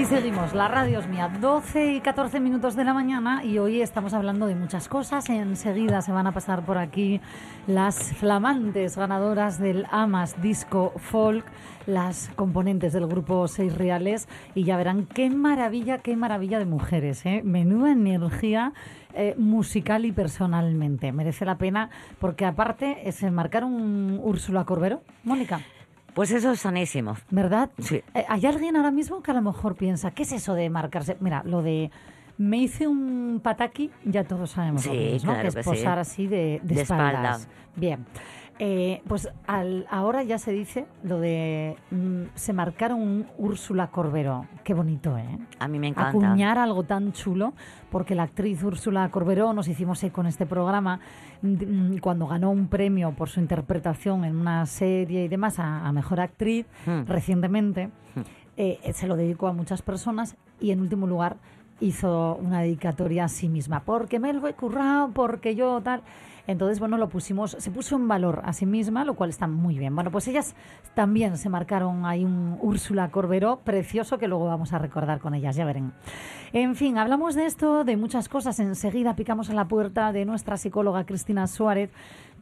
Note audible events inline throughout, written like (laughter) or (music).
Aquí seguimos, la radio es mía, 12 y 14 minutos de la mañana y hoy estamos hablando de muchas cosas. Enseguida se van a pasar por aquí las flamantes ganadoras del AMAS Disco Folk, las componentes del grupo Seis Reales y ya verán qué maravilla, qué maravilla de mujeres, ¿eh? menuda energía. eh, musical y personalmente. Merece la pena porque aparte se marcaron Úrsula Corbero. Mónica. Pues eso es sanísimo. ¿Verdad? Sí. Eh, ¿Hay alguien ahora mismo que a lo mejor piensa, ¿qué es eso de marcarse? Mira, lo de me hice un pataki, ya todos sabemos lo Sí, que es, ¿no? claro que es que sí. posar así de, de De espaldas. espalda. Bien. Eh, pues al- ahora ya se dice lo de mm, se marcaron un Úrsula Corbero. Qué bonito, ¿eh? A mí me encanta. acuñar algo tan chulo, porque la actriz Úrsula Corberó nos hicimos eco en este programa mm, cuando ganó un premio por su interpretación en una serie y demás a, a mejor actriz Hmm. recientemente. eh, se lo dedicó a muchas personas y en último lugar hizo una dedicatoria a sí misma, porque me lo he currado, porque yo tal. Entonces, bueno, lo pusimos, se puso en valor a sí misma, lo cual está muy bien. Bueno, pues ellas también se marcaron ahí un Úrsula Corberó precioso que luego vamos a recordar con ellas, ya verán. En fin, hablamos de esto, de muchas cosas. Enseguida picamos a la puerta de nuestra psicóloga Cristina Suárez,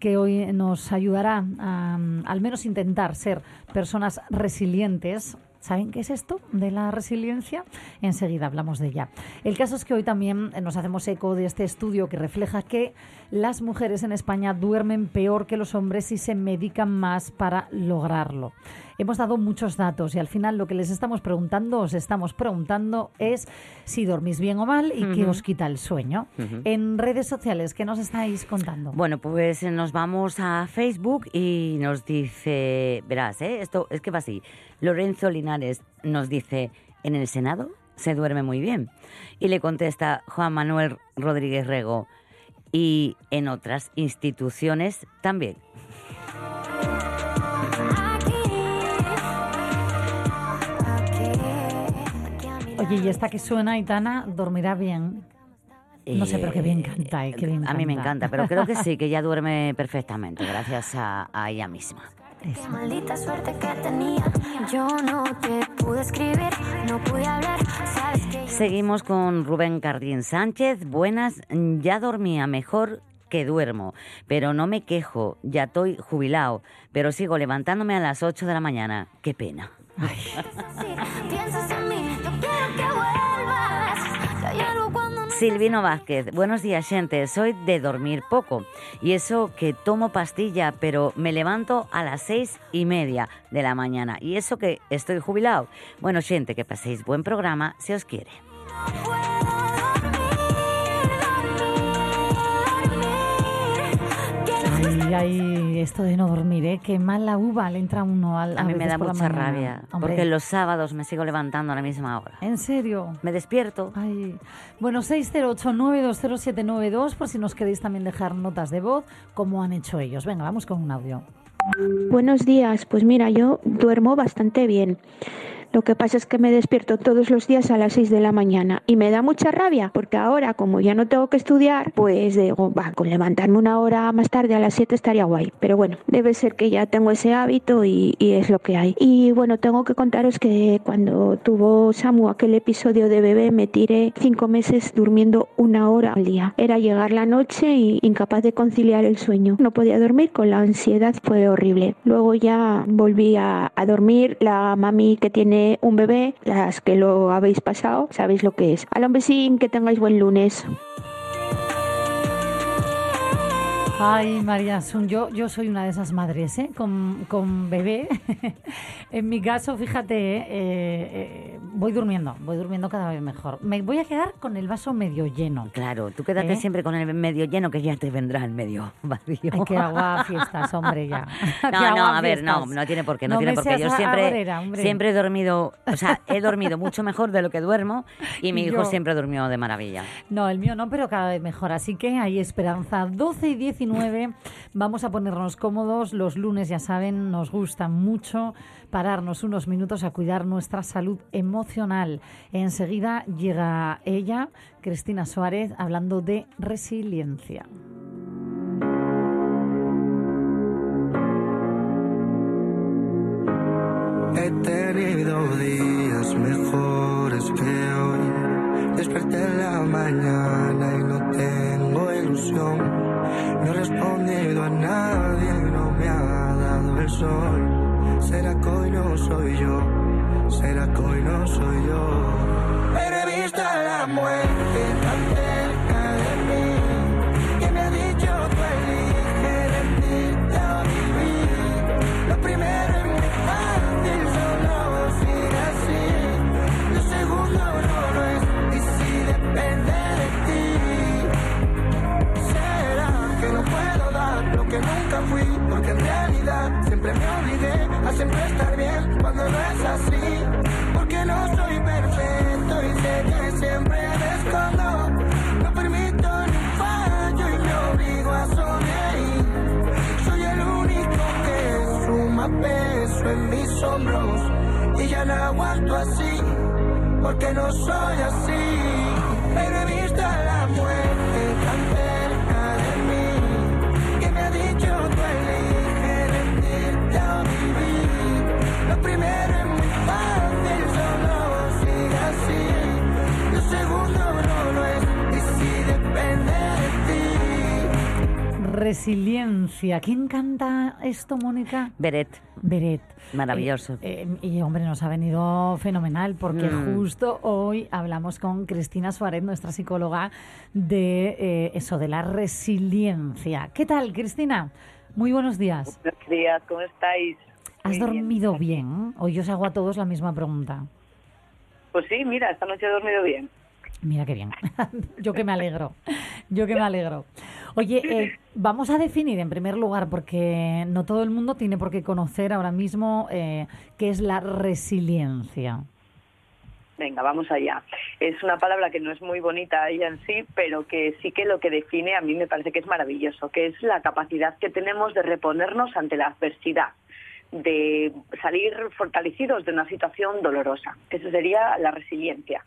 que hoy nos ayudará a, al menos intentar ser personas resilientes ¿Saben qué es esto de la resiliencia? Enseguida hablamos de ella. El caso es que hoy también nos hacemos eco de este estudio que refleja que las mujeres en España duermen peor que los hombres y se medican más para lograrlo. Hemos dado muchos datos y al final lo que les estamos preguntando, os estamos preguntando es si dormís bien o mal y qué os quita el sueño. En redes sociales, ¿qué nos estáis contando? Bueno, pues eh, nos vamos a Facebook y nos dice, verás, ¿eh? esto es que va así. Lorenzo Linares nos dice, en el Senado se duerme muy bien. Y le contesta Juan Manuel Rodríguez Rego, y en otras instituciones también. Oye, y esta que suena, Itana, dormirá bien. No sé, pero qué bien canta, eh, qué bien A mí me canta. encanta, pero creo que sí, que (laughs) ella duerme perfectamente, gracias a, a ella misma. Eso. Qué maldita suerte que tenía. Yo no te pude escribir, no pude hablar. Sabes que yo Seguimos con Rubén Cardín Sánchez. Buenas, ya dormía mejor que duermo, pero no me quejo, ya estoy jubilado, pero sigo levantándome a las 8 de la mañana. Qué pena. (laughs) así Silvino Vázquez, buenos días, gente. Soy de dormir poco. Y eso que tomo pastilla, pero me levanto a las seis y media de la mañana. Y eso que estoy jubilado. Bueno, gente, que paséis buen programa si os quiere. Ay, esto de no dormir, ¿eh? Qué mala uva le entra a uno al A mí me da mucha mañana. rabia, Hombre, porque los sábados me sigo levantando a la misma hora. ¿En serio? Me despierto. Ay. Bueno, 608-920-792 por si nos queréis también dejar notas de voz, como han hecho ellos. Venga, vamos con un audio. Buenos días, pues mira, yo duermo bastante bien. Lo que pasa es que me despierto todos los días a las 6 de la mañana y me da mucha rabia porque ahora, como ya no tengo que estudiar, pues digo, va, con levantarme una hora más tarde a las 7 estaría guay. Pero bueno, debe ser que ya tengo ese hábito y, es lo que hay. Y bueno, tengo que contaros que cuando tuvo Samu aquel episodio de bebé, me tiré cinco meses durmiendo una hora al día. Era llegar la noche y incapaz de conciliar el sueño. No podía dormir con la ansiedad, fue horrible. Luego ya volví a dormir. La mami que tiene un bebé, las que lo habéis pasado, sabéis lo que es. A un besín, que tengáis buen lunes. Ay, María Asun, yo, yo soy una de esas madres, ¿eh? Con, con bebé. (laughs) en mi caso, fíjate, ¿eh? Eh, eh, voy durmiendo, voy durmiendo cada vez mejor. Me voy a quedar con el vaso medio lleno. Claro, tú quédate ¿Eh? siempre con el medio lleno que ya te vendrá el medio (laughs) vacío. Ay, que agua fiestas, hombre, ya. (laughs) No, no, a ver, no, no tiene por qué, no, No tiene por qué. Yo siempre, siempre he dormido, o sea, he dormido mucho mejor de lo que duermo y mi Y hijo yo. siempre durmió de maravilla. No, el mío no, pero cada vez mejor. Así que hay esperanza. 12 y 19, vamos a ponernos cómodos. Los lunes, ya saben, nos gusta mucho pararnos unos minutos a cuidar nuestra salud emocional. Enseguida llega ella, Cristina Suárez, hablando de resiliencia. He tenido días mejores que hoy. Desperté en la mañana y no tengo ilusión. No he respondido a nadie no me ha dado el sol. ¿Será que no soy yo? ¿Será que no soy yo? He visto la muerte que nunca fui? Porque en realidad siempre me obligué a siempre estar bien cuando no es así. Porque no soy perfecto y sé que siempre me escondo. No permito ni fallo y me obligo a sonreír. Soy el único que suma peso en mis hombros y ya no aguanto así, porque no soy así. Pero he visto a la muerte Lo segundo no lo es, y si depende de ti. Resiliencia. ¿Quién canta esto, Mónica? Beret, Beret. maravilloso. Eh, eh, y hombre, nos ha venido fenomenal porque Mm. justo hoy hablamos con Cristina Suárez, nuestra psicóloga, de eh, eso, de la resiliencia. ¿Qué tal, Cristina? Muy buenos días. Buenos días, ¿cómo estáis? ¿Has Muy bien. dormido bien? Hoy os hago a todos la misma pregunta. Pues sí, mira, esta noche he dormido bien. Mira qué bien. (laughs) Yo que me alegro. Yo que me alegro. Oye, eh, vamos a definir en primer lugar, porque no todo el mundo tiene por qué conocer ahora mismo eh, qué es la resiliencia. Venga, vamos allá. Es una palabra que no es muy bonita ella en sí, pero que sí que lo que define a mí me parece que es maravilloso, que es la capacidad que tenemos de reponernos ante la adversidad, de salir fortalecidos de una situación dolorosa. Eso sería la resiliencia.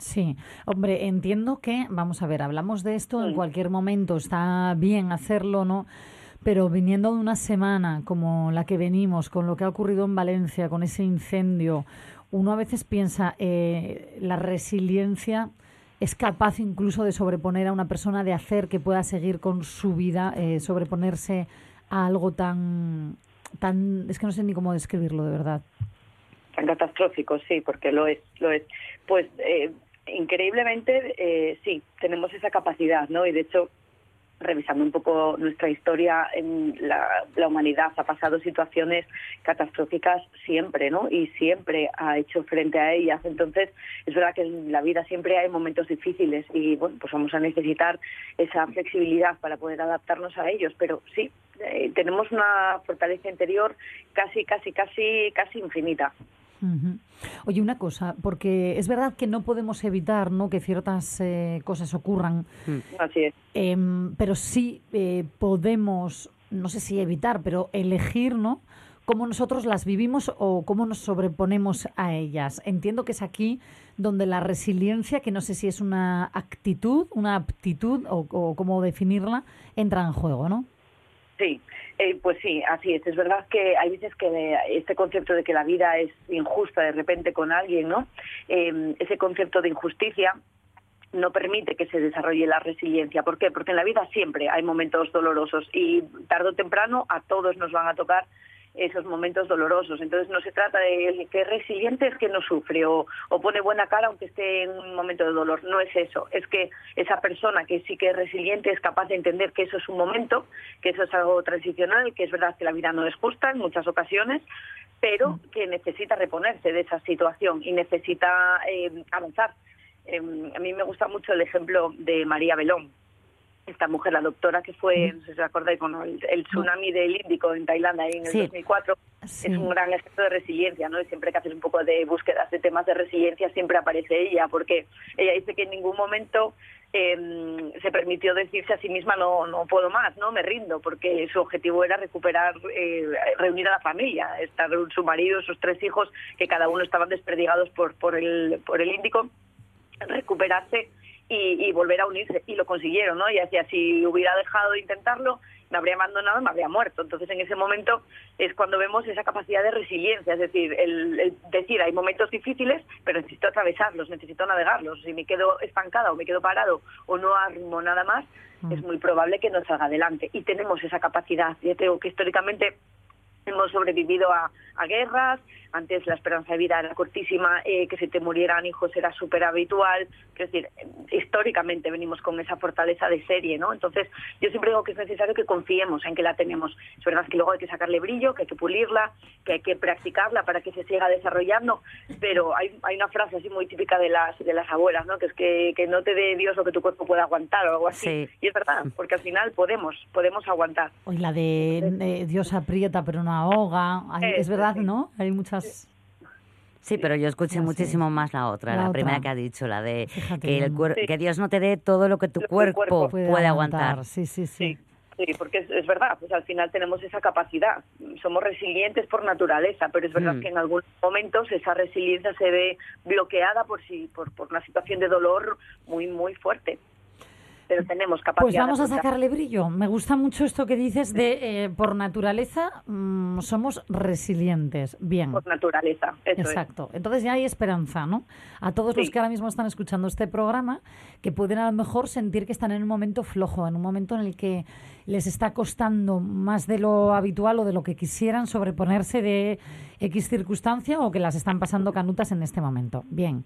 Sí, hombre, entiendo que, vamos a ver, hablamos de esto en cualquier momento, está bien hacerlo, ¿no? Pero viniendo de una semana como la que venimos, con lo que ha ocurrido en Valencia, con ese incendio, uno a veces piensa, eh, la resiliencia es capaz incluso de sobreponer a una persona, de hacer que pueda seguir con su vida, eh, sobreponerse a algo tan, tan, es que no sé ni cómo describirlo de verdad. tan catastrófico, sí, porque lo es, lo es. Pues eh, increíblemente, eh, sí, tenemos esa capacidad, ¿no? Y de hecho, revisando un poco nuestra historia, en la, la humanidad ha pasado situaciones catastróficas siempre, ¿no? Y siempre ha hecho frente a ellas. Entonces, es verdad que en la vida siempre hay momentos difíciles y, bueno, pues vamos a necesitar esa flexibilidad para poder adaptarnos a ellos. Pero sí, eh, tenemos una fortaleza interior casi, casi, casi, casi infinita. Oye, una cosa, porque es verdad que no podemos evitar ¿no? que ciertas eh, cosas ocurran, Así es. em, pero sí eh, podemos, no sé si evitar, pero elegir, ¿no? Cómo nosotros las vivimos o cómo nos sobreponemos a ellas. Entiendo que es aquí donde la resiliencia, que no sé si es una actitud, una aptitud o, o cómo definirla, entra en juego, ¿no? Sí, eh, pues sí, así es. Es verdad que hay veces que este concepto de que la vida es injusta de repente con alguien, ¿no? Eh, ese concepto de injusticia no permite que se desarrolle la resiliencia. ¿Por qué? Porque en la vida siempre hay momentos dolorosos y tarde o temprano a todos nos van a tocar esos momentos dolorosos. Entonces no se trata de que es resiliente es que no sufre o, o, pone buena cara aunque esté en un momento de dolor. No es eso. Es que esa persona que sí que es resiliente es capaz de entender que eso es un momento, que eso es algo transicional, que es verdad que la vida no es justa en muchas ocasiones, pero mm. que necesita reponerse de esa situación y necesita eh, avanzar. Eh, a mí me gusta mucho el ejemplo de María Belón, esta mujer, la doctora que fue, no sé si se acordáis, con el, tsunami del Índico en Tailandia en el 2004, es un gran ejemplo de resiliencia, ¿no? Y siempre que haces un poco de búsquedas de temas de resiliencia siempre aparece ella, porque ella dice que en ningún momento eh, se permitió decirse a sí misma no no puedo más, no me rindo, porque su objetivo era recuperar, eh, reunir a la familia, estar su marido, sus tres hijos, que cada uno estaban desperdigados por por el por el Índico, recuperarse y, volver a unirse. Y lo consiguieron, ¿no? Y decía, si hubiera dejado de intentarlo, me habría abandonado y me habría muerto. Entonces, en ese momento es cuando vemos esa capacidad de resiliencia, es decir, el, decir, hay momentos difíciles, pero necesito atravesarlos, necesito navegarlos. Si me quedo estancada o me quedo parado o no armo nada más, mm. es muy probable que no salga adelante. Y tenemos esa capacidad. Yo tengo que históricamente hemos sobrevivido a, a guerras, antes la esperanza de vida era cortísima, eh, que se te murieran hijos era súper habitual, es decir, históricamente venimos con esa fortaleza de serie, ¿no? Entonces, yo siempre digo que es necesario que confiemos en que la tenemos. Es verdad que luego hay que sacarle brillo, que hay que pulirla, que hay que practicarla para que se siga desarrollando, pero hay, hay una frase así muy típica de las, de las abuelas, ¿no? Que es que, que no te dé Dios lo que tu cuerpo pueda aguantar o algo así. Y es verdad, porque al final podemos, podemos aguantar. Hoy la de Dios aprieta pero no ahoga, es verdad, ¿no? Hay muchas Sí, pero yo escuché muchísimo más la otra, la, primera que ha dicho, la de que, el que Dios no te dé todo lo que tu, cuerpo, puede, aguantar. Sí, sí, sí. Sí, porque es, verdad, pues al final tenemos esa capacidad. Somos resilientes por naturaleza, pero es verdad mm. que en algunos momentos esa resiliencia se ve bloqueada por, si, por, por una situación de dolor muy, muy fuerte pero tenemos capacidad. Pues vamos a sacarle brillo. Me gusta mucho esto que dices de, eh, por naturaleza, mm, somos resilientes. Bien. Por naturaleza, eso Exacto. Entonces ya hay esperanza, ¿no? A todos los que ahora mismo están escuchando este programa, que pueden a lo mejor sentir que están en un momento flojo, en un momento en el que les está costando más de lo habitual o de lo que quisieran sobreponerse de X circunstancia o que las están pasando canutas en este momento. Bien,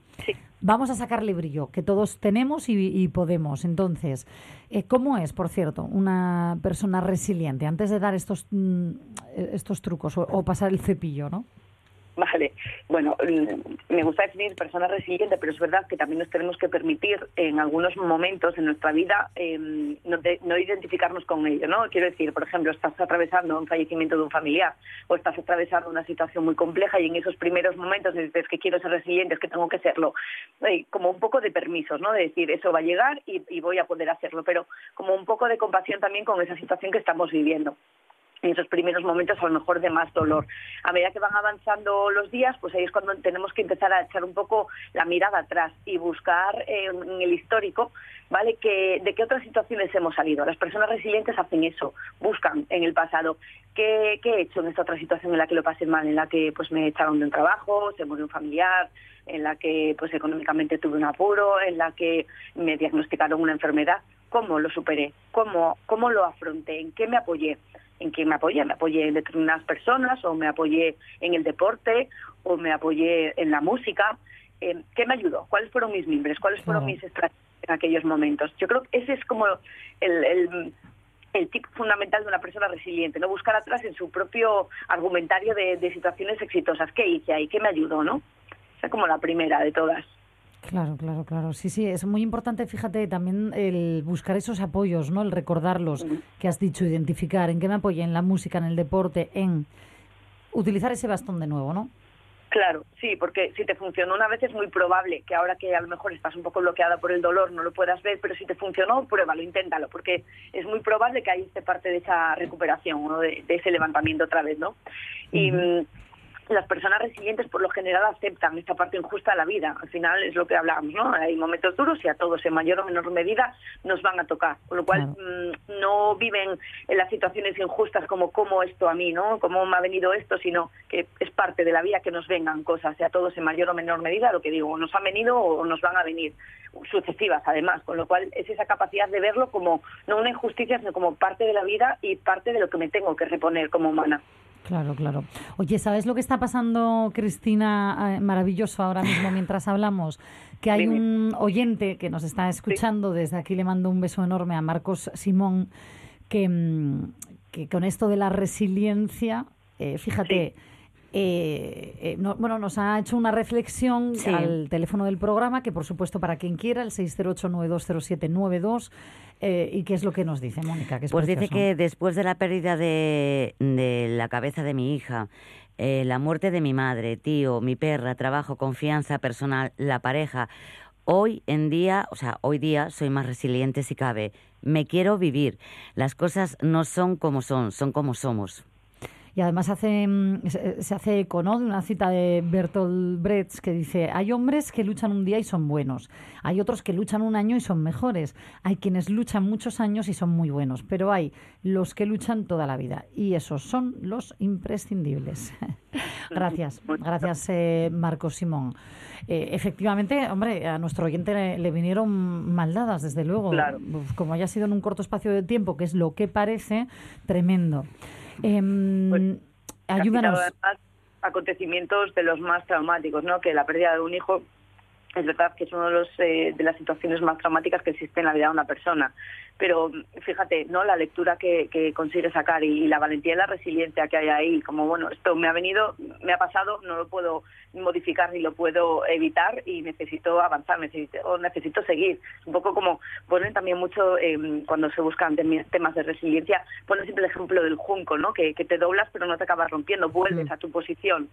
vamos a sacarle brillo, que todos tenemos y, podemos. Entonces, eh, ¿cómo es, por cierto, una persona resiliente antes de dar estos, mm, estos trucos o pasar el cepillo, ¿no? (laughs) Vale, bueno, me gusta definir persona resiliente, pero es verdad que también nos tenemos que permitir en algunos momentos en nuestra vida em, no, identificarnos con ello, ¿no? Quiero decir, por ejemplo, estás atravesando un fallecimiento de un familiar o estás atravesando una situación muy compleja y en esos primeros momentos dices que quiero ser resiliente, es que tengo que serlo. como un poco de permisos, ¿no? De decir, eso va a llegar y, y voy a poder hacerlo, pero como un poco de compasión también con esa situación que estamos viviendo en esos primeros momentos a lo mejor de más dolor. A medida que van avanzando los días, pues ahí es cuando tenemos que empezar a echar un poco la mirada atrás y buscar eh, en el histórico, ¿vale? Que, de qué otras situaciones hemos salido. Las personas resilientes hacen eso, buscan en el pasado qué, qué he hecho en esta otra situación en la que lo pasé mal, en la que pues me echaron de un trabajo, se murió un familiar, en la que pues económicamente tuve un apuro, en la que me diagnosticaron una enfermedad. ¿Cómo lo superé? ¿Cómo, cómo lo afronté? ¿En qué me apoyé? En quién me apoyé. Me apoyé en determinadas personas o me apoyé en el deporte o me apoyé en la música. Eh, ¿Qué me ayudó? ¿Cuáles fueron mis mimbres? ¿Cuáles fueron mis estrategias en aquellos momentos? Yo creo que ese es como el, el, el tip fundamental de una persona resiliente, no buscar atrás en su propio argumentario de, de situaciones exitosas. ¿Qué hice ahí? ¿Qué me ayudó? ¿no? Esa es como la primera de todas. Claro, claro, claro. Sí, sí, es muy importante, fíjate, también el buscar esos apoyos, ¿no? El recordarlos que has dicho, identificar en qué me apoya, en la música, en el deporte, en utilizar ese bastón de nuevo, ¿no? Claro, sí, porque si te funcionó una vez es muy probable que ahora que a lo mejor estás un poco bloqueada por el dolor no lo puedas ver, pero si te funcionó, pruébalo, inténtalo, porque es muy probable que ahí esté parte de esa recuperación o de, ese levantamiento otra vez, ¿no? Y las personas resilientes por lo general aceptan esta parte injusta de la vida. Al final es lo que hablamos, ¿no? Hay momentos duros y a todos en mayor o menor medida nos van a tocar. Con lo cual mm, no viven en las situaciones injustas como cómo esto a mí, ¿no? Cómo me ha venido esto, sino que es parte de la vida que nos vengan cosas, a todos en mayor o menor medida, lo que digo, nos han venido o nos van a venir sucesivas además, con lo cual es esa capacidad de verlo como no una injusticia, sino como parte de la vida y parte de lo que me tengo que reponer como humana. Claro, claro. Oye, ¿sabes lo que está pasando, Cristina? Eh, maravilloso ahora mismo (laughs) mientras hablamos. Que hay un oyente que nos está escuchando. Desde aquí le mando un beso enorme a Marcos Simón, que, mm, que con esto de la resiliencia, eh, fíjate. Eh, eh, no, bueno, nos ha hecho una reflexión al teléfono del programa, que por supuesto para quien quiera, el 608-920792. Eh, ¿Y qué es lo que nos dice, Mónica? pues dice que después de la pérdida de, de la cabeza de mi hija, eh, la muerte de mi madre, tío, mi perra, trabajo, confianza personal, la pareja, hoy en día, o sea, hoy día soy más resiliente si cabe. Me quiero vivir. Las cosas no son como son, son como somos. Y además hace, mm, se hace eco de una cita de Bertolt Brecht que dice, hay hombres que luchan un día y son buenos, hay otros que luchan un año y son mejores, hay quienes luchan muchos años y son muy buenos, pero hay los que luchan toda la vida y esos son los imprescindibles. (laughs) gracias, gracias eh, Marcos Simón. Eh, efectivamente, hombre, a nuestro oyente le, vinieron maldadas, desde luego. Como haya sido en un corto espacio de tiempo, que es lo que parece, tremendo. Eh, pues, ayúdanos. acontecimientos de los más traumáticos, ¿no? Que la pérdida de un hijo es verdad que es una de, los, eh, de las situaciones más traumáticas que existe en la vida de una persona pero fíjate, ¿no? La lectura que, que consigue sacar y, la valentía y la resiliencia que hay ahí, como bueno, esto me ha venido, me ha pasado, no lo puedo modificar ni lo puedo evitar y necesito avanzar, necesito, necesito seguir. Un poco como ponen también mucho em, cuando se buscan temas de resiliencia, ponen siempre el ejemplo del junco, ¿no? Que, que te doblas pero no te acabas rompiendo, vuelves a tu posición,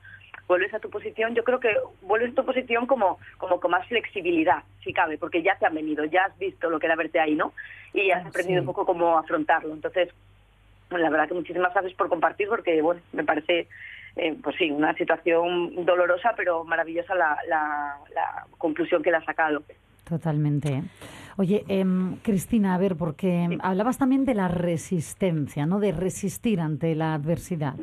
vuelves a tu posición, yo creo que vuelves a tu posición como, como con más flexibilidad, si cabe, porque ya te han venido, ya has visto lo que era verte ahí, ¿no? Y has aprendido un poco cómo afrontarlo. Entonces, la verdad que muchísimas gracias por compartir porque, bueno, me parece, eh, pues sí, una situación dolorosa, pero maravillosa la, la, conclusión que le ha sacado. Totalmente. Oye, em, Cristina, a ver, porque hablabas también de la resistencia, ¿no? De resistir ante la adversidad.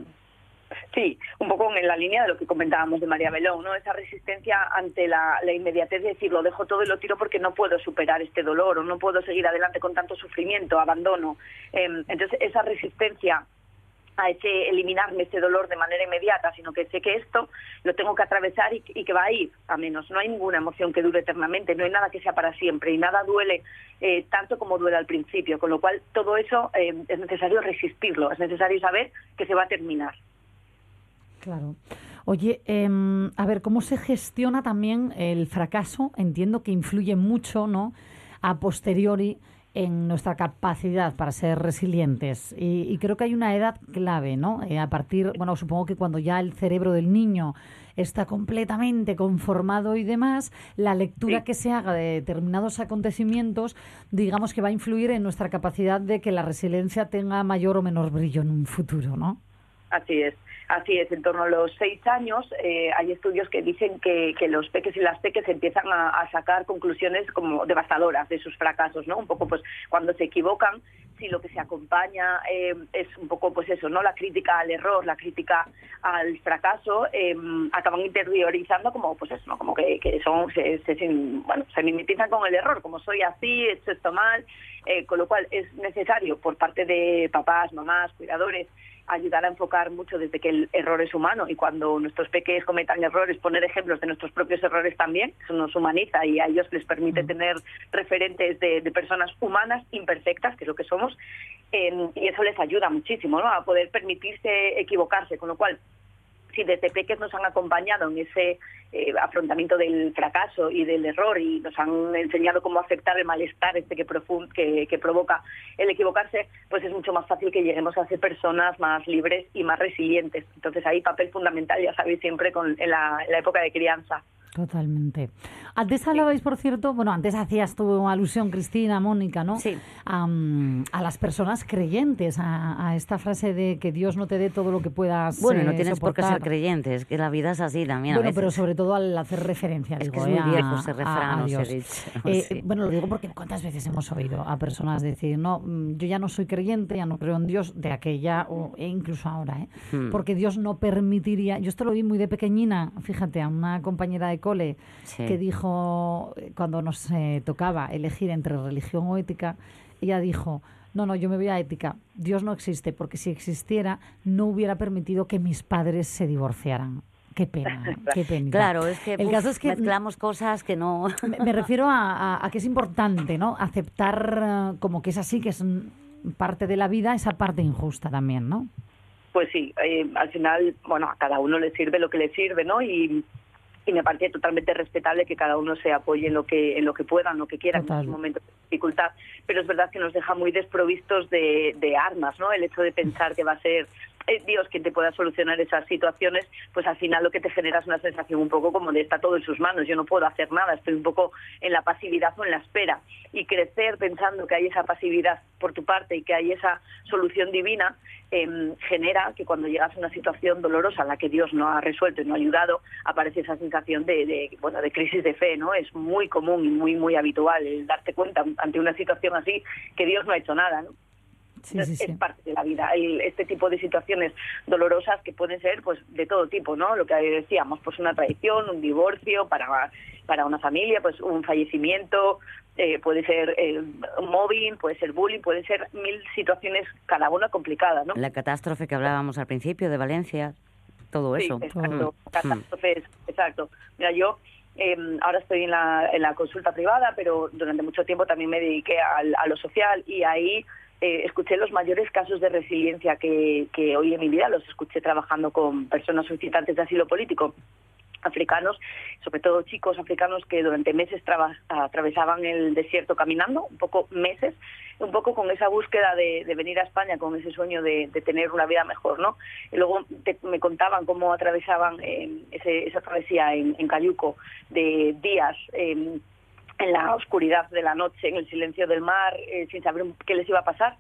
Sí, un poco en la línea de lo que comentábamos de María Belón, ¿no? Esa resistencia ante la, inmediatez de decir, lo dejo todo y lo tiro porque no puedo superar este dolor o no puedo seguir adelante con tanto sufrimiento, abandono. Em, entonces, esa resistencia a ese eliminarme ese dolor de manera inmediata, sino que sé que esto lo tengo que atravesar y, que va a ir a menos. No hay ninguna emoción que dure eternamente, no hay nada que sea para siempre y nada duele eh, tanto como duele al principio, con lo cual todo eso em, es necesario resistirlo, es necesario saber que se va a terminar. Claro. Oye, em, a ver, ¿cómo se gestiona también el fracaso? Entiendo que influye mucho, ¿no? A posteriori en nuestra capacidad para ser resilientes. Y, creo que hay una edad clave, ¿no? Eh, a partir, bueno, supongo que cuando ya el cerebro del niño está completamente conformado y demás, la lectura que se haga de determinados acontecimientos, digamos que va a influir en nuestra capacidad de que la resiliencia tenga mayor o menor brillo en un futuro, ¿no? Así es. Así es, en torno a los seis años eh, hay estudios que dicen que, los peques y las peques empiezan a, sacar conclusiones como devastadoras de sus fracasos, ¿no? Un poco pues cuando se equivocan, si lo que se acompaña eh, es un poco pues eso, ¿no? La crítica al error, la crítica al fracaso, em, acaban interiorizando como pues eso, ¿no? Como que, son, se, se, bueno, se mimetizan con el error, como soy así, he hecho esto mal, eh, con lo cual es necesario por parte de papás, mamás, cuidadores, ayudar a enfocar mucho desde que el error es humano y cuando nuestros pequeños cometan errores, poner ejemplos de nuestros propios errores también, eso nos humaniza y a ellos les permite tener referentes de, personas humanas, imperfectas, que es lo que somos, y eso les ayuda muchísimo ¿no? a poder permitirse equivocarse, con lo cual si desde pequeños nos han acompañado en ese eh, afrontamiento del fracaso y del error y nos han enseñado cómo aceptar el malestar este que, que, que, provoca el equivocarse, pues es mucho más fácil que lleguemos a ser personas más libres y más resilientes. Entonces hay papel fundamental, ya sabéis, siempre con, en la época de crianza. Totalmente. Antes hablabais, por cierto, bueno, antes hacías tu alusión, Cristina, Mónica, ¿no? Sí. A, las personas creyentes, a, esta frase de que Dios no te dé todo lo que puedas Bueno, no tienes por qué ser creyente, es que la vida es así también Bueno, pero sobre todo al hacer referencia, es que es muy viejo ese refrán, eh, Bueno, lo digo porque cuántas veces hemos oído a personas decir, no, mm, yo ya no soy creyente, ya no creo en Dios, de aquella o, e incluso ahora, ¿eh? Hmm. Porque Dios no permitiría, yo esto lo vi muy de pequeñina, fíjate, a una compañera de cole que dijo dijo, cuando nos eh, tocaba elegir entre religión o ética, ella dijo, no, no, yo me voy a ética. Dios no existe, porque si existiera, no hubiera permitido que mis padres se divorciaran. Qué pena, (laughs) qué pena. Claro, es que, el uf, caso es que mezclamos cosas que no... (laughs) me, me refiero a, a- a que es importante, ¿no? Aceptar eh, como que es así, que es parte de la vida, esa parte injusta también, ¿no? Pues sí, eh, al final, bueno, a cada uno le sirve lo que le sirve, ¿no? Y, y me parece totalmente respetable que cada uno se apoye en lo que en lo que pueda, en lo que quiera, Total. en un momento de dificultad. Pero es verdad que nos deja muy desprovistos de, de armas, ¿no? El hecho de pensar que va a ser eh, Dios quien te pueda solucionar esas situaciones, pues al final lo que te genera es una sensación un poco como de está todo en sus manos, yo no puedo hacer nada, estoy un poco en la pasividad o en la espera. Y crecer pensando que hay esa pasividad por tu parte y que hay esa solución divina, em, genera que cuando llegas a una situación dolorosa en la que Dios no ha resuelto y no ha ayudado, aparece esa sensación de, de, bueno de crisis de fe, ¿no? Es muy común y muy muy habitual el darte cuenta ante una situación así que Dios no ha hecho nada, ¿no? Sí, Entonces, sí, sí. es parte de la vida. El- este tipo de situaciones dolorosas que pueden ser pues de todo tipo, ¿no? Lo que decíamos, pues una traición, un divorcio para, para una familia, pues un fallecimiento, eh, puede ser eh, mobbing, puede ser bullying, pueden ser mil situaciones, cada una complicada, ¿no? La catástrofe que hablábamos al principio de Valencia, todo eso. exacto. Mm. Catástrofes, exacto. Mira, yo eh, ahora estoy en la, en la consulta privada, pero durante mucho tiempo también me dediqué al- a, lo social y ahí eh, escuché los mayores casos de resiliencia que, que hoy en mi vida los escuché trabajando con personas solicitantes de asilo político africanos, sobre todo chicos africanos que durante meses atravesaban el desierto caminando, un poco meses, un poco con esa búsqueda de, venir a España, con ese sueño de, de tener una vida mejor, ¿no? Y luego te- me contaban cómo atravesaban eh, ese- esa travesía en, en Cayuco de días. eh, en la oscuridad de la noche, en el silencio del mar, eh, sin saber qué les iba a pasar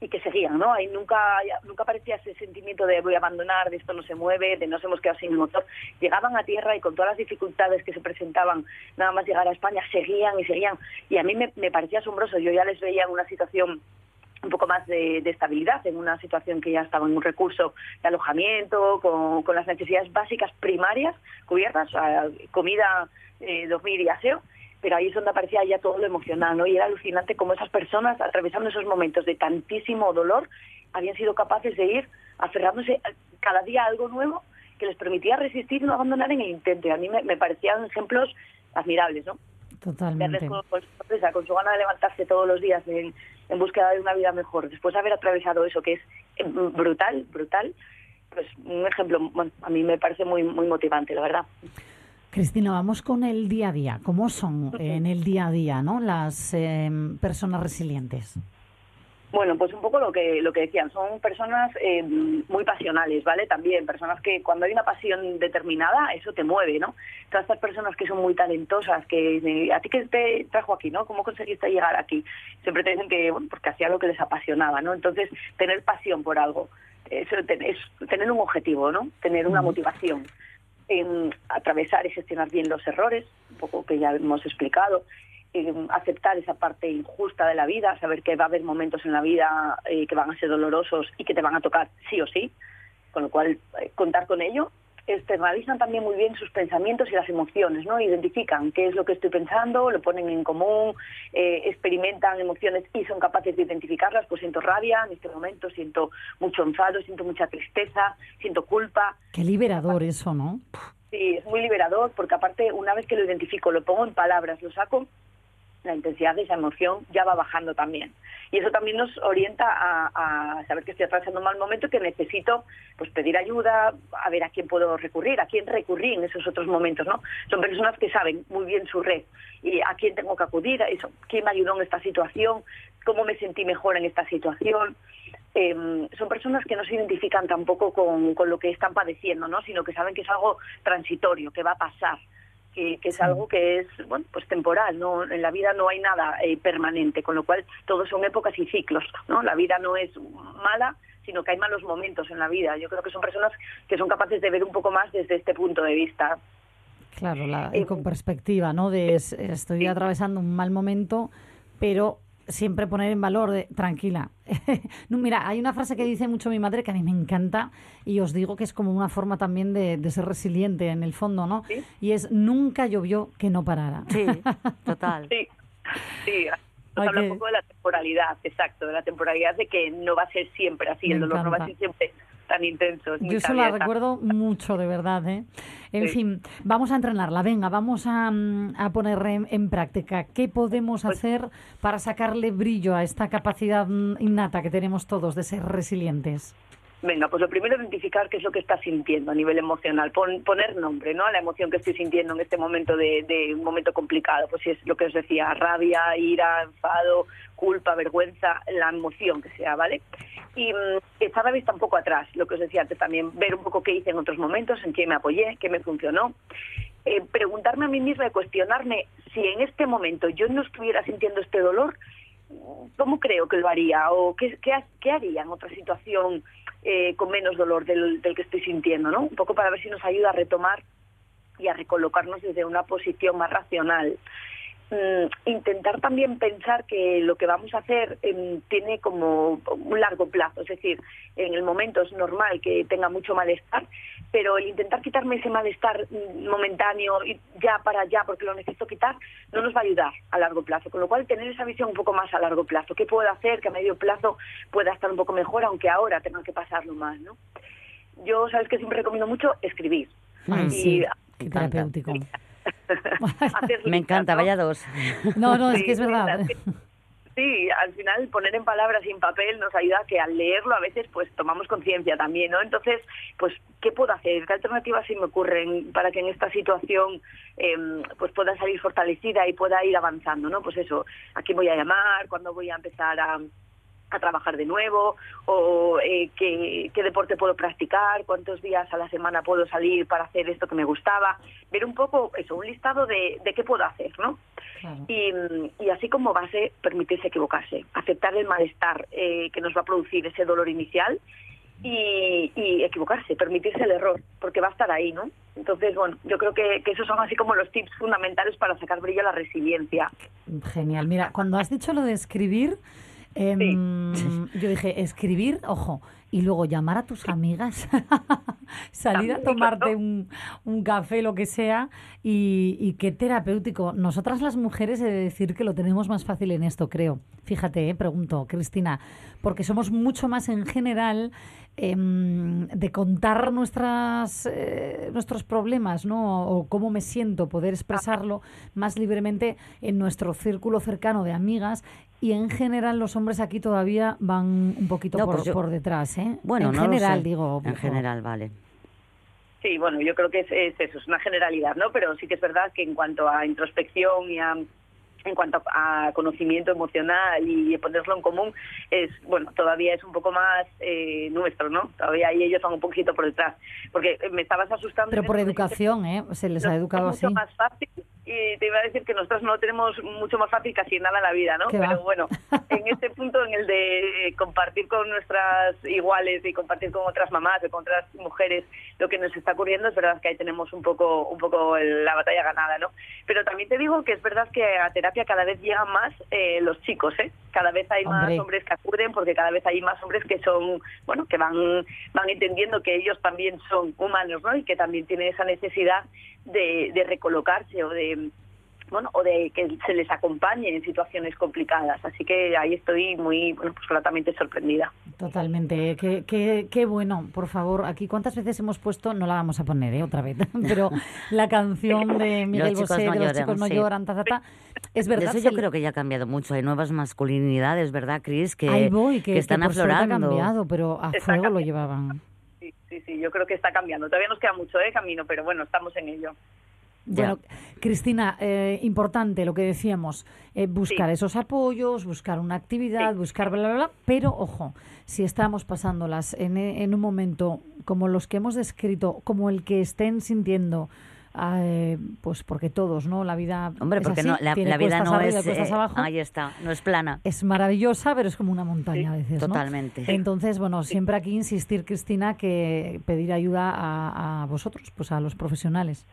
y que seguían, ¿no? Ahí nunca, nunca aparecía ese sentimiento de voy a abandonar, de esto no se mueve, de nos hemos quedado sin motor. Llegaban a tierra y con todas las dificultades que se presentaban, nada más llegar a España, seguían y seguían. Y a mí me, me parecía asombroso. Yo ya les veía en una situación un poco más de, de estabilidad, en una situación que ya estaba en un recurso de alojamiento, con, con las necesidades básicas primarias cubiertas, comida, eh, dormir y aseo, pero ahí es donde aparecía ya todo lo emocional, ¿no? Y era alucinante cómo esas personas, atravesando esos momentos de tantísimo dolor, habían sido capaces de ir aferrándose cada día a algo nuevo que les permitía resistir y no abandonar en el intento. Y a mí me, me parecían ejemplos admirables, ¿no? Totalmente. con, con sorpresa, con su gana de levantarse todos los días en, en búsqueda de una vida mejor, después de haber atravesado eso que es eh, brutal, brutal, pues un ejemplo, bueno, a mí me parece muy muy motivante, la verdad. Cristina, vamos con el día a día. ¿Cómo son en el día a día ¿no? las eh, personas resilientes? Bueno, pues un poco lo que lo que decían, son personas eh, muy pasionales, ¿vale? También personas que cuando hay una pasión determinada, eso te mueve, ¿no? Todas estas personas que son muy talentosas, que eh, a ti que te trajo aquí, ¿no? ¿Cómo conseguiste llegar aquí? Siempre te dicen que, bueno, porque hacía lo que les apasionaba, ¿no? Entonces, tener pasión por algo, eso es tener un objetivo, ¿no? Tener una motivación en atravesar y gestionar bien los errores, un poco que ya hemos explicado, en aceptar esa parte injusta de la vida, saber que va a haber momentos en la vida eh, que van a ser dolorosos y que te van a tocar sí o sí, con lo cual eh, contar con ello. Externalizan también muy bien sus pensamientos y las emociones, ¿no? Identifican qué es lo que estoy pensando, lo ponen en común, eh, experimentan emociones y son capaces de identificarlas. Pues siento rabia en este momento, siento mucho enfado, siento mucha tristeza, siento culpa, Qué liberador eso, ¿no? Sí, es muy liberador porque aparte una vez que lo identifico, lo pongo en palabras, lo saco, la intensidad de esa emoción ya va bajando también. Y eso también nos orienta a, saber que estoy atravesando un mal momento y que necesito pues pedir ayuda, a ver a quién puedo recurrir, a quién recurrir en esos otros momentos, ¿no? Son personas que saben muy bien su red y a quién tengo que acudir, a eso, quién me ayudó en esta situación, cómo me sentí mejor en esta situación. Eh, son personas que no se identifican tampoco con, con lo que están padeciendo, ¿no? Sino que saben que es algo transitorio, que va a pasar que, que es algo que es bueno pues temporal no en la vida no hay nada eh, permanente con lo cual todos son épocas y ciclos no la vida no es mala sino que hay malos momentos en la vida. Yo creo que son personas que son capaces de ver un poco más desde este punto de vista. Claro, la- Eh, y con perspectiva, ¿no? De es- estoy sí. atravesando un mal momento, pero siempre poner en valor, de, tranquila. (laughs) no, mira, hay una frase que dice mucho mi madre que a mí me encanta y os digo que es como una forma también de, de ser resiliente en el fondo, ¿no? ¿Sí? Y es nunca llovió que no parara. Sí, (laughs) total. Sí, sí. Nos habla un poco de la temporalidad, exacto, de la temporalidad de que no va a ser siempre así, Me el dolor no va a encanta. ser siempre tan intenso. Yo eso sabia la recuerdo mucho, de verdad. ¿eh? En Sí. fin, vamos a entrenarla. Venga, vamos a, mm, a poner en, en práctica. ¿Qué podemos Pues hacer para sacarle brillo a esta capacidad mm, innata que tenemos todos de ser resilientes? Venga, pues lo primero identificar qué es lo que estás sintiendo a nivel emocional, Pon- poner nombre, ¿no? A la emoción que estoy sintiendo en este momento de, de un momento complicado, pues si es lo que os decía, rabia, ira, enfado, culpa, vergüenza, la emoción que sea, ¿vale? Y mm, echar la vista un poco atrás, lo que os decía antes también, ver un poco qué hice en otros momentos, en qué me apoyé, qué me funcionó, eh, preguntarme a mí misma y cuestionarme si en este momento yo no estuviera sintiendo este dolor, ¿cómo creo que lo haría? ¿O qué, qué, qué haría en otra situación eh, con menos dolor del, del que estoy sintiendo? ¿no? Un poco para ver si nos ayuda a retomar y a recolocarnos desde una posición más racional. Mm, intentar también pensar que lo que vamos a hacer em, tiene como un largo plazo, es decir, en el momento es normal que tenga mucho malestar, pero el intentar quitarme ese malestar mm, momentáneo y ya para allá porque lo necesito quitar no nos va a ayudar a largo plazo, con lo cual tener esa visión un poco más a largo plazo, qué puedo hacer que a medio plazo pueda estar un poco mejor aunque ahora tenga que pasarlo más, ¿no? Yo sabes que siempre recomiendo mucho escribir. Ay, y sí, qué terapéutico. (laughs) Me encanta, vaya dos. No, no, es que es verdad. Sí, al final poner en palabras y en papel nos ayuda a que al leerlo a veces pues tomamos conciencia también, ¿no? Entonces, pues, ¿qué puedo hacer? ¿Qué alternativas se me ocurren para que en esta situación em, pues pueda salir fortalecida y pueda ir avanzando, ¿no? Pues eso, ¿a quién voy a llamar? ¿Cuándo voy a empezar a a trabajar de nuevo o eh, qué, qué deporte puedo practicar, cuántos días a la semana puedo salir para hacer esto que me gustaba, ver un poco eso, un listado de, de qué puedo hacer, ¿no? Claro. Y, y así como base, permitirse equivocarse, aceptar el malestar eh, que nos va a producir ese dolor inicial y, y equivocarse, permitirse el error, porque va a estar ahí, ¿no? Entonces, bueno, yo creo que, que esos son así como los tips fundamentales para sacar brillo a la resiliencia. Genial. Mira, cuando has dicho lo de escribir, em, yo dije, escribir, ojo, y luego llamar a tus amigas, (laughs) salir a tomarte un, un café, lo que sea, y, y qué terapéutico. Nosotras las mujeres he de decir que lo tenemos más fácil en esto, creo. Fíjate, eh, pregunto, Cristina, porque somos mucho más en general em, de contar nuestras, eh, nuestros problemas, ¿no? O cómo me siento, poder expresarlo más libremente en nuestro círculo cercano de amigas. Y en general los hombres aquí todavía van un poquito No, por, pues yo- por detrás, ¿eh? Bueno, en no lo general, sé. digo. En general, vale. Sí, bueno, yo creo que es, es eso, es una generalidad, ¿no? Pero sí que es verdad que en cuanto a introspección y a en cuanto a conocimiento emocional y ponerlo en común, es bueno, todavía es un poco más eh, nuestro, ¿no? Todavía ahí ellos van un poquito por detrás. Porque eh, me estabas asustando. Pero por educación, ¿eh? Se les ha educado es así. mucho más fácil y te iba a decir que nosotros no tenemos mucho más fácil casi nada en la vida, ¿no? ¿Qué Pero va? bueno, (laughs) en este punto en el de eh, compartir con nuestras iguales y compartir con otras mamás o con otras mujeres lo que nos está ocurriendo, es verdad que ahí tenemos un poco un poco la batalla ganada, ¿no? Pero también te digo que es verdad que a terapia cada vez llegan más eh, los chicos, ¿eh? Cada vez hay más Hombre. hombres que acuden porque cada vez hay más hombres que son, bueno, que van van entendiendo que ellos también son humanos, ¿no? Y que también tienen esa necesidad de, de recolocarse o de bueno o de que se les acompañe en situaciones complicadas así que ahí estoy muy bueno pues gratamente sorprendida Totalmente. Qué, qué, qué bueno, por favor. Aquí, ¿cuántas veces hemos puesto? No la vamos a poner, ¿eh? Otra vez. (laughs) Pero la canción de (laughs) Miguel Bosé, no de Los lloran, chicos no sí. lloran, ta, ta, ta. Es De verdad. eso yo creo que ya ha cambiado mucho. Hay nuevas masculinidades, ¿verdad, Cris? Que, Ahí voy, que, que están por suerte ha aflorando. cambiado, pero a Está fuego lo llevaban. sí sí sí yo creo que está cambiando todavía nos queda mucho eh camino pero bueno estamos en ello Bueno, Cristina, eh, importante lo que decíamos, eh, buscar Sí. esos apoyos, buscar una actividad, Sí. buscar bla, bla, bla, pero ojo, si estamos pasándolas en, e- en un momento como los que hemos descrito, como el que estén sintiendo, eh, pues porque todos, ¿no? La vida Hombre, es porque así, no, la, la vida no arriba es... eh, abajo. ahí está, no es plana. Es maravillosa, pero es como una montaña a veces, ¿no? Totalmente. Entonces, bueno, siempre aquí insistir, Cristina, que pedir ayuda a, a vosotros, pues a los profesionales.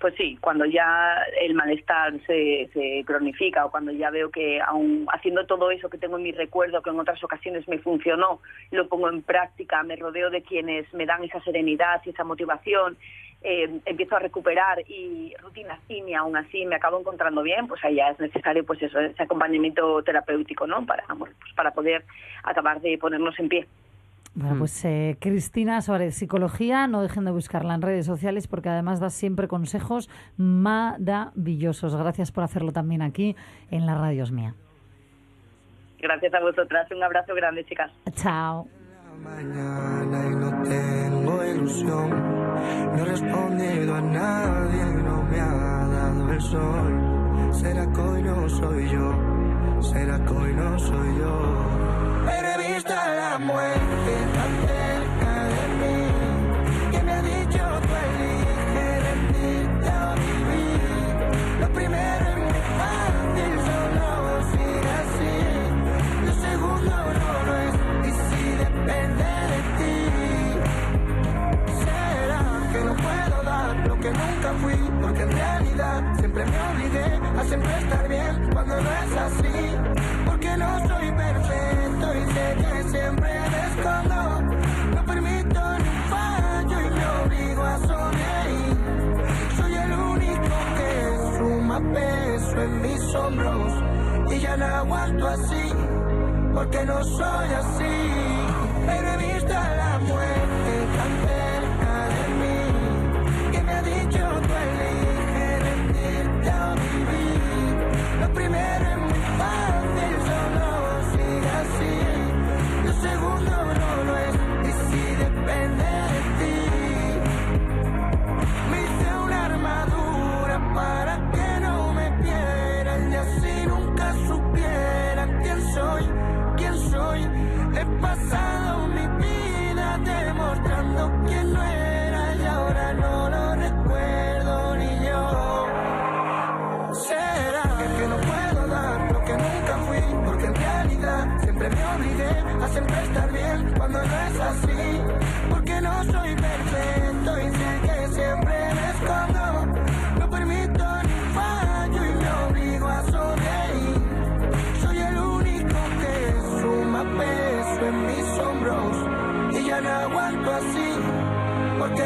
Pues sí, cuando ya el malestar se, se cronifica o cuando ya veo que aún haciendo todo eso que tengo en mi recuerdo, que en otras ocasiones me funcionó, lo pongo en práctica, me rodeo de quienes me dan esa serenidad y esa motivación, eh, empiezo a recuperar y rutinas y aún así me acabo encontrando bien, pues ahí ya es necesario pues eso, ese acompañamiento terapéutico, ¿no? Para, pues para poder acabar de ponernos en pie. Bueno, pues eh, Cristina sobre psicología, no dejen de buscarla en redes sociales porque además da siempre consejos maravillosos. Gracias por hacerlo también aquí en la Radios Mía. Gracias a vosotras, un abrazo grande, chicas. Chao. Mañana y no tengo ilusión, no he respondido a nadie y no me ha dado el sol. ¿Será que hoy no soy yo? ¿Será que hoy no soy yo? Pero he visto a la muerte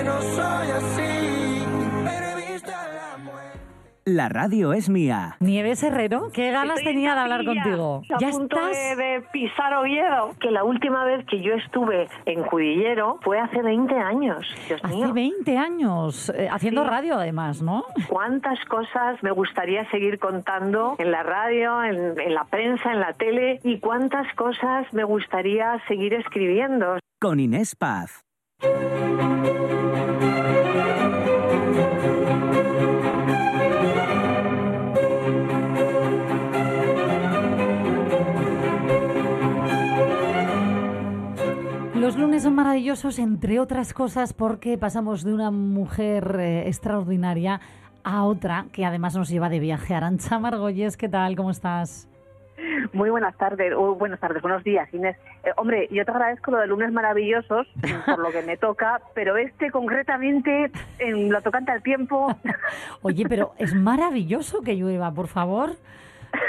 no soy así. Pero he visto a la muerte. La radio es mía. Nieves Herrero, qué ganas Estoy tenía de hablar contigo. A Ya punto estás. de, de pisar Oviedo. Que la última vez que yo estuve en Judillero fue hace 20 años. Dios Hace mío. 20 años, eh, haciendo Sí. radio además, ¿no? Cuántas cosas me gustaría seguir contando en la radio, en, en la prensa, en la tele y cuántas cosas me gustaría seguir escribiendo. Con Inés Paz. Los lunes son maravillosos, entre otras cosas, porque pasamos de una mujer eh, extraordinaria a otra que además nos lleva de viaje. Arancha Margolles, ¿qué tal? ¿Cómo estás? Muy buenas tardes, o buenas tardes, buenos días, Inés. Eh, hombre, yo te agradezco lo de lunes maravillosos (laughs) por lo que me toca, pero este concretamente, en lo tocante al tiempo, (laughs) Oye, pero es maravilloso que llueva, por favor.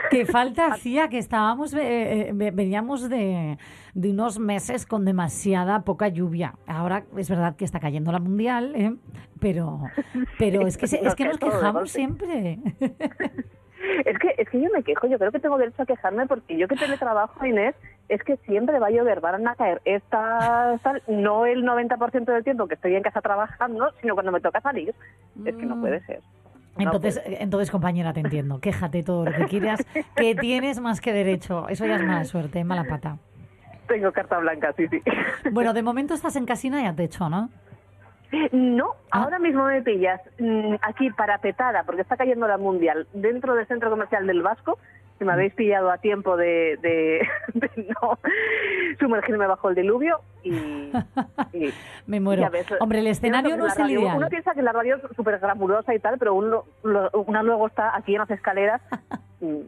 Que falta (laughs) hacía que estábamos, eh, eh, ve- veníamos de, de unos meses con demasiada poca lluvia. Ahora es verdad que está cayendo la mundial, ¿eh? pero, pero es que, es que nos quejamos siempre. Es que es que yo me quejo, yo creo que tengo derecho a quejarme porque yo que teletrabajo, Inés, es que siempre va a llover, van a caer estas, tal, no el 90% del tiempo que estoy en casa trabajando, sino cuando me toca salir. Es que no Mm. puede ser. No Entonces, puede entonces, compañera, te entiendo. Quéjate todo lo que quieras, que (laughs) tienes más que derecho. Eso ya es mala suerte, mala pata. Tengo carta blanca, sí, sí. Bueno, de momento estás en casina y a techo, ¿no? No, Ah. ahora mismo me pillas mm, aquí parapetada, porque está cayendo la mundial, dentro del centro comercial del Vasco. Me habéis pillado a tiempo de, de- (laughs) de no sumergirme bajo el diluvio y, y (laughs) Me muero. ves, Hombre, el escenario no es el ideal. Uno piensa que la radio es súper glamurosa y tal, pero uno, lo- una luego está aquí en las escaleras. (laughs) mm,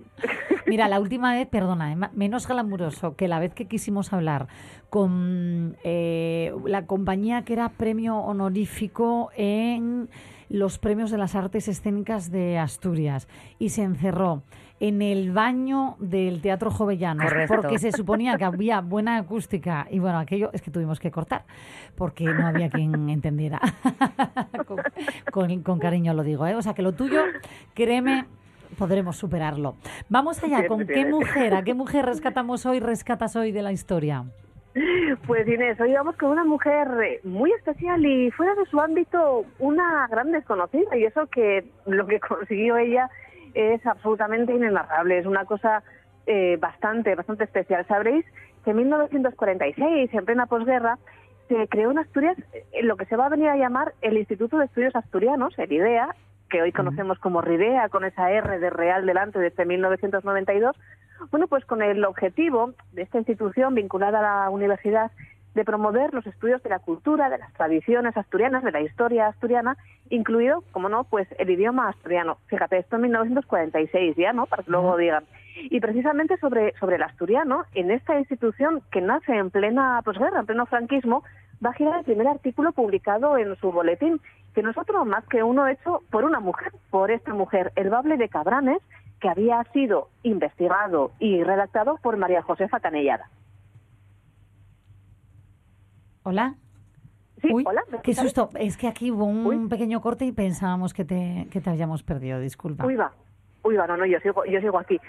Mira, la última vez, perdona, eh, menos glamuroso que la vez que quisimos hablar con eh, la compañía que era premio honorífico en los premios de las artes escénicas de Asturias y se encerró en el baño del Teatro Jovellano Correcto. porque se suponía que había buena acústica y bueno, aquello es que tuvimos que cortar porque no había quien entendiera. (laughs) con, con- con cariño lo digo, ¿eh? O sea que lo tuyo, créeme, podremos superarlo. Vamos allá, ¿con qué mujer? ¿A qué mujer rescatamos hoy, rescatas hoy de la historia? Pues Inés, hoy vamos con una mujer eh, muy especial y fuera de su ámbito una gran desconocida y eso que lo que consiguió ella es absolutamente inenarrable, es una cosa eh, bastante, bastante especial. Sabréis que en 1946, en plena posguerra, se creó en Asturias eh, lo que se va a venir a llamar el Instituto de Estudios Asturianos, el IDEA, que hoy conocemos como RIDEA, con esa R de Real delante desde 1992, bueno, pues con el objetivo de esta institución vinculada a la universidad de promover los estudios de la cultura, de las tradiciones asturianas, de la historia asturiana, incluido, como no, pues el idioma asturiano. Fíjate, esto en 1946 ya, ¿no? Para que luego digan. Y precisamente sobre, sobre el asturiano, en esta institución que nace en plena posguerra, en pleno franquismo, va a girar el primer artículo publicado en su boletín, que no es otro más que uno hecho por una mujer, por esta mujer, el Bable de Cabranes, que había sido investigado y redactado por María Josefa Canellada. Hola. Sí, Uy, hola. ¿me qué susto. Es que aquí hubo un Uy. pequeño corte y pensábamos que te, que te habíamos perdido. Disculpa. Uy, va. Uy, va, no, no, yo sigo, yo sigo aquí.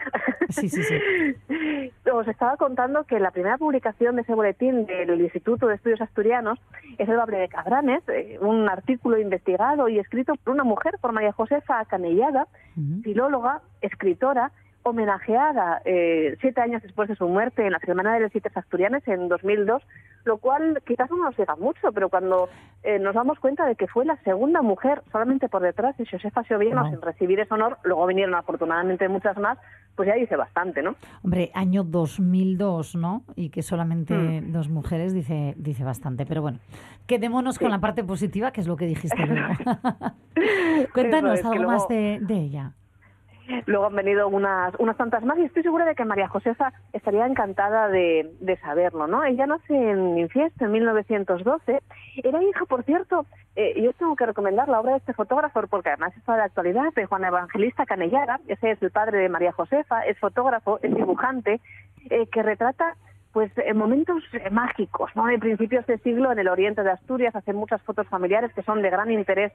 Sí, sí, sí. (laughs) Os estaba contando que la primera publicación de ese boletín del Instituto de Estudios Asturianos es el Bable de Cabranes, eh, un artículo investigado y escrito por una mujer, por María Josefa Canellada, Ujú. filóloga, escritora, homenajeada eh, siete años después de su muerte en la Semana de los Sitios Asturianes en 2002, lo cual quizás no nos diga mucho, pero cuando eh, nos damos cuenta de que fue la segunda mujer solamente por detrás de Josefa Xovianos Wow. en recibir ese honor, luego vinieron afortunadamente muchas más, pues ya dice bastante, ¿no? Hombre, año 2002, ¿no? Y que solamente Mm. dos mujeres dice, dice bastante. Pero bueno, quedémonos con la parte positiva, que es lo que dijiste (laughs) luego. Cuéntanos es, que algo luego- más de, de ella. Luego han venido unas, unas tantas más y estoy segura de que María Josefa estaría encantada de, de saberlo, ¿no? Ella nace en Infiesto en 1912. Era hija, por cierto, eh, yo tengo que recomendar la obra de este fotógrafo porque además está de actualidad, de Juan Evangelista Canellara. Ese es el padre de María Josefa, es fotógrafo, es dibujante, eh, que retrata pues eh, momentos eh, mágicos, ¿no? De principios de siglo en el oriente de Asturias, hace muchas fotos familiares que son de gran interés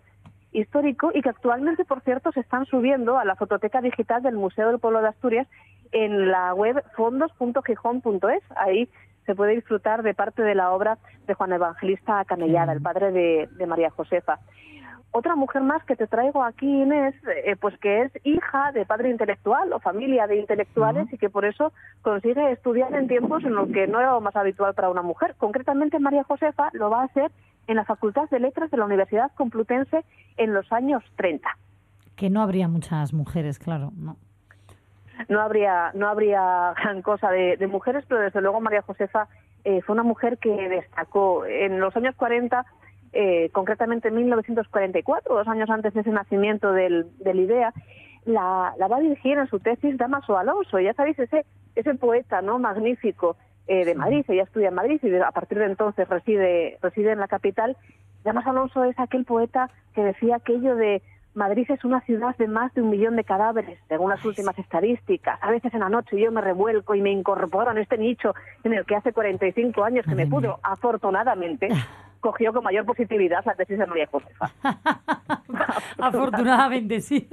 histórico y que actualmente, por cierto, se están subiendo a la fototeca digital del Museo del Pueblo de Asturias en la web fondos.gijón.es. Ahí se puede disfrutar de parte de la obra de Juan Evangelista Canellada, el padre de, de María Josefa. Otra mujer más que te traigo aquí, Inés, eh, pues que es hija de padre intelectual o familia de intelectuales y que por eso consigue estudiar en tiempos en los que no era lo más habitual para una mujer. Concretamente, María Josefa lo va a hacer en la Facultad de Letras de la Universidad Complutense en los años 30. Que no habría muchas mujeres, claro, ¿no? no habría no habría gran cosa de, de mujeres, pero desde luego María Josefa eh, fue una mujer que destacó en los años 40, eh, concretamente en 1944, dos años antes de ese nacimiento del, del IDEA, la, la va a dirigir en su tesis Damaso Alonso. Ya sabéis, ese, ese poeta no magnífico eh, de Madrid, ella estudia en Madrid y a partir de entonces reside, reside en la capital. Damaso Alonso es aquel poeta que decía aquello de Madrid es una ciudad de más de un millón de cadáveres, según las últimas estadísticas. A veces en la noche yo me revuelco y me incorporo en este nicho en el que hace 45 años que me pudo, afortunadamente, (laughs) cogió con mayor positividad la tesis de María Josefa. (laughs) Afortunadamente, sí.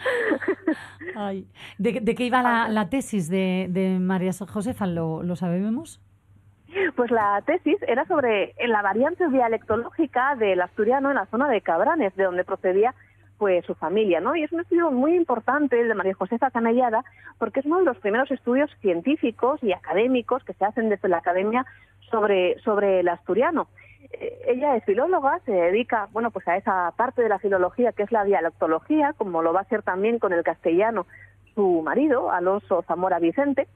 (laughs) Ay. ¿De, de qué iba la, la tesis de, de María Josefa? ¿Lo, lo sabemos? Pues la tesis era sobre la variante dialectológica del asturiano en la zona de Cabranes, de donde procedía pues su familia, ¿no? Y es un estudio muy importante el de María Josefa Canellada, porque es uno de los primeros estudios científicos y académicos que se hacen desde la academia sobre, sobre el asturiano. Eh, Ella es filóloga, se dedica, bueno, pues a esa parte de la filología que es la dialectología, como lo va a hacer también con el castellano su marido, Alonso Zamora Vicente,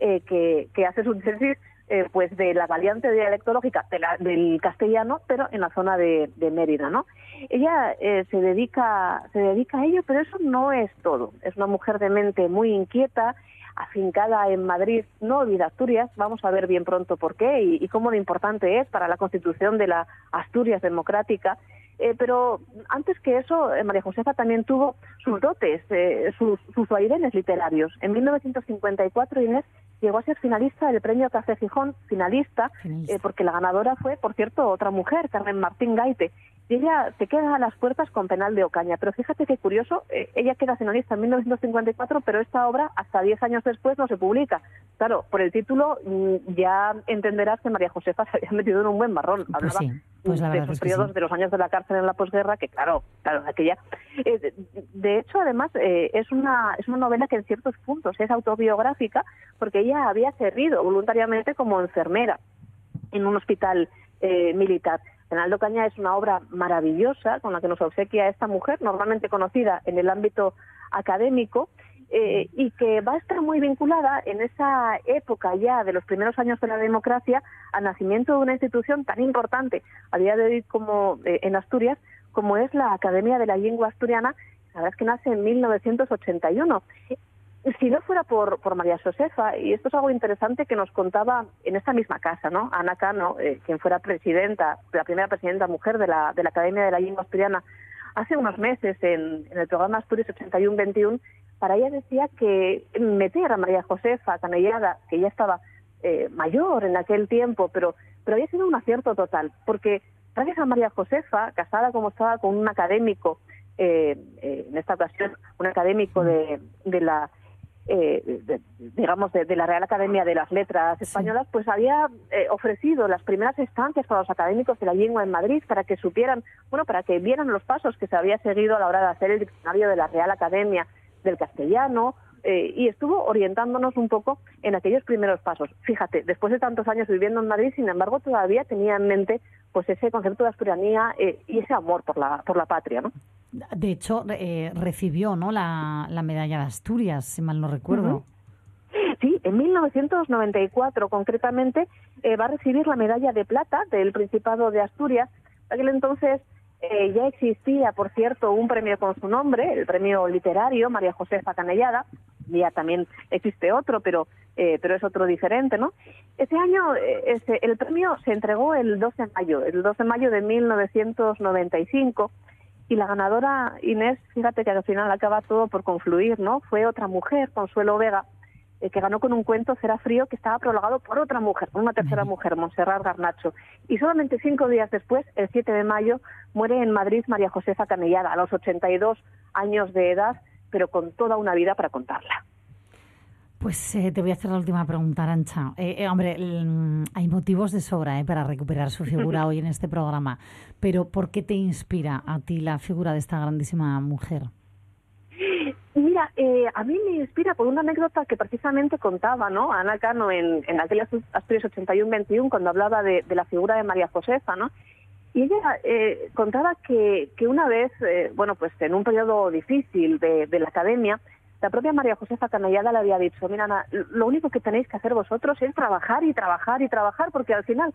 eh, que, que hace su tesis eh, pues de la variante dialectológica de la- del castellano, pero en la zona de, de Mérida, ¿no? Ella eh, se dedica se dedica a ello, pero eso no es todo. Es una mujer de mente muy inquieta, afincada en Madrid, no olvida Asturias. Vamos a ver bien pronto por qué y, y cómo de importante es para la constitución de la Asturias democrática. Eh, pero antes que eso, eh, María Josefa también tuvo sus dotes, eh, sus, sus vaivenes literarios. En 1954 Inés llegó a ser finalista del premio Café Gijón, finalista, Finalista. eh, porque la ganadora fue, por cierto, otra mujer, Carmen Martín Gaite. Y ella se queda a las puertas con Penal de Ocaña. Pero fíjate qué curioso, eh, ella queda finalista en 1954, pero esta obra hasta 10 años después no se publica. Claro, por el título mm, ya entenderás que María Josefa (laughs) se había metido en un buen marrón. Pues Hablaba sí, pues la de esos es que periodos sí. de los años de la cárcel en la posguerra, que claro, claro, aquella. eh, de, de hecho, además, eh, es una es una novela que en ciertos puntos es autobiográfica, porque ella había servido voluntariamente como enfermera en un hospital eh, militar. Penaldo Caña es una obra maravillosa con la que nos obsequia esta mujer, normalmente conocida en el ámbito académico, eh, y que va a estar muy vinculada en esa época ya de los primeros años de la democracia al nacimiento de una institución tan importante a día de hoy como eh, en Asturias, como es la Academia de la Lengua Asturiana, la verdad es que nace en 1981. Si no fuera por, por María Josefa, y esto es algo interesante que nos contaba en esta misma casa, ¿no? Ana Cano, eh, quien fuera presidenta, la primera presidenta mujer de la, de la Academia de la Lengua Asturiana, hace unos meses en, el programa Asturias 81-21, para ella decía que meter a María Josefa Canellada, que ya estaba eh, mayor en aquel tiempo, pero, pero había sido un acierto total, porque gracias a María Josefa, casada como estaba con un académico, eh, eh, en esta ocasión un académico de, de la eh, de- digamos, de, de la Real Academia de las Letras Españolas, pues había eh, ofrecido las primeras estancias para los académicos de la lengua en Madrid para que supieran, bueno, para que vieran los pasos que se había seguido a la hora de hacer el diccionario de la Real Academia del Castellano. Eh, y estuvo orientándonos un poco en aquellos primeros pasos. Fíjate, después de tantos años viviendo en Madrid, sin embargo, todavía tenía en mente pues ese concepto de asturianía eh, y ese amor por la por la patria, ¿no? De hecho, eh, recibió ¿no? la, la medalla de Asturias, si mal no recuerdo. Sí, en 1994 concretamente eh, va a recibir la medalla de plata del Principado de Asturias. Aquel entonces eh, ya existía, por cierto, un premio con su nombre, el premio literario María Josefa Canellada. Ya también existe otro, pero eh, pero es otro diferente, ¿no? Ese año eh, el premio se entregó el 12 de mayo, el 12 de mayo de 1995 y la ganadora Inés, fíjate que al final acaba todo por confluir, ¿no? Fue otra mujer, Consuelo Vega, eh, que ganó con un cuento Será frío que estaba prologado por otra mujer, por una tercera mujer, Montserrat Garnacho. Y solamente cinco días después, el 7 de mayo, muere en Madrid María Josefa Canellada, a los 82 años de edad, pero con toda una vida para contarla. Pues eh, te voy a hacer la última pregunta, Arancha. Eh, eh, hombre, mm, hay motivos de sobra eh, para recuperar su figura (laughs) hoy en este programa, pero ¿por qué te inspira a ti la figura de esta grandísima mujer? Mira, eh, a mí me inspira por una anécdota que precisamente contaba, ¿no? Ana Cano en, en aquel Asturias 81-21 cuando hablaba de, de la figura de María Josefa, ¿no? Y ella eh, contaba que, que una vez, eh, bueno, pues en un periodo difícil de, de la academia, la propia María Josefa Canellada le había dicho, mira, Ana, lo único que tenéis que hacer vosotros es trabajar y trabajar y trabajar, porque al final,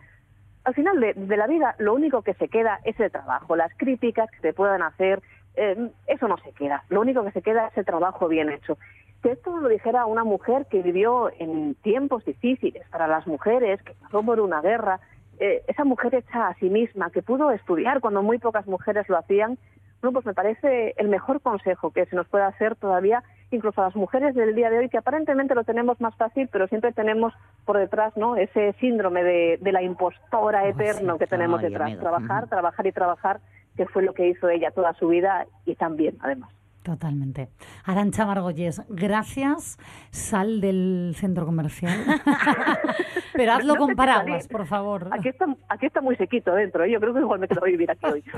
al final de, de la vida, lo único que se queda es el trabajo, las críticas que se puedan hacer, eh, eso no se queda. Lo único que se queda es el trabajo bien hecho. Que esto lo dijera una mujer que vivió en tiempos difíciles para las mujeres, que pasó por una guerra, eh, esa mujer hecha a sí misma, que pudo estudiar cuando muy pocas mujeres lo hacían, bueno, pues me parece el mejor consejo que se nos puede hacer todavía, incluso a las mujeres del día de hoy, que aparentemente lo tenemos más fácil, pero siempre tenemos por detrás, ¿no? Ese síndrome de, de la impostora eterno que tenemos detrás. Trabajar, trabajar y trabajar, que fue lo que hizo ella toda su vida y también, además. Totalmente. Arancha Margolles, gracias. Sal del centro comercial. (laughs) Pero hazlo No con paraguas, por favor. Aquí está, aquí está muy sequito dentro, ¿eh? yo creo que igual me quedo a vivir aquí hoy. (laughs)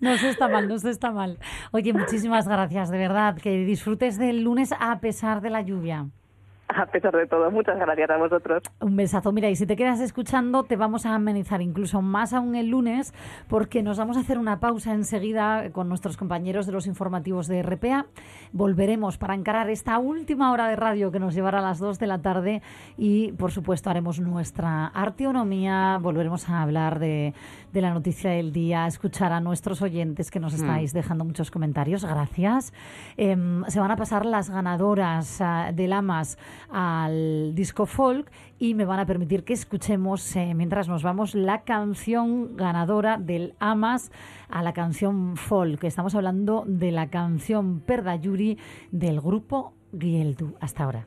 No se está mal, no se está mal. Oye, muchísimas gracias, de verdad. Que disfrutes del lunes a pesar de la lluvia. (laughs) a pesar de todo. Muchas gracias a vosotros. Un besazo. Mira, y si te quedas escuchando, te vamos a amenizar incluso más aún el lunes, porque nos vamos a hacer una pausa enseguida con nuestros compañeros de los informativos de RPA. Volveremos para encarar esta última hora de radio que nos llevará a las 2 de la tarde y, por supuesto, haremos nuestra arteonomía, volveremos a hablar de, de la noticia del día, escuchar a nuestros oyentes que nos estáis dejando muchos comentarios. Gracias. Em, se van a pasar las ganadoras ah, del AMAS al disco folk y me van a permitir que escuchemos, eh, mientras nos vamos, la canción ganadora del AMAS a la canción folk. Estamos hablando de la canción Perdayuri del grupo Gieldu. Hasta ahora.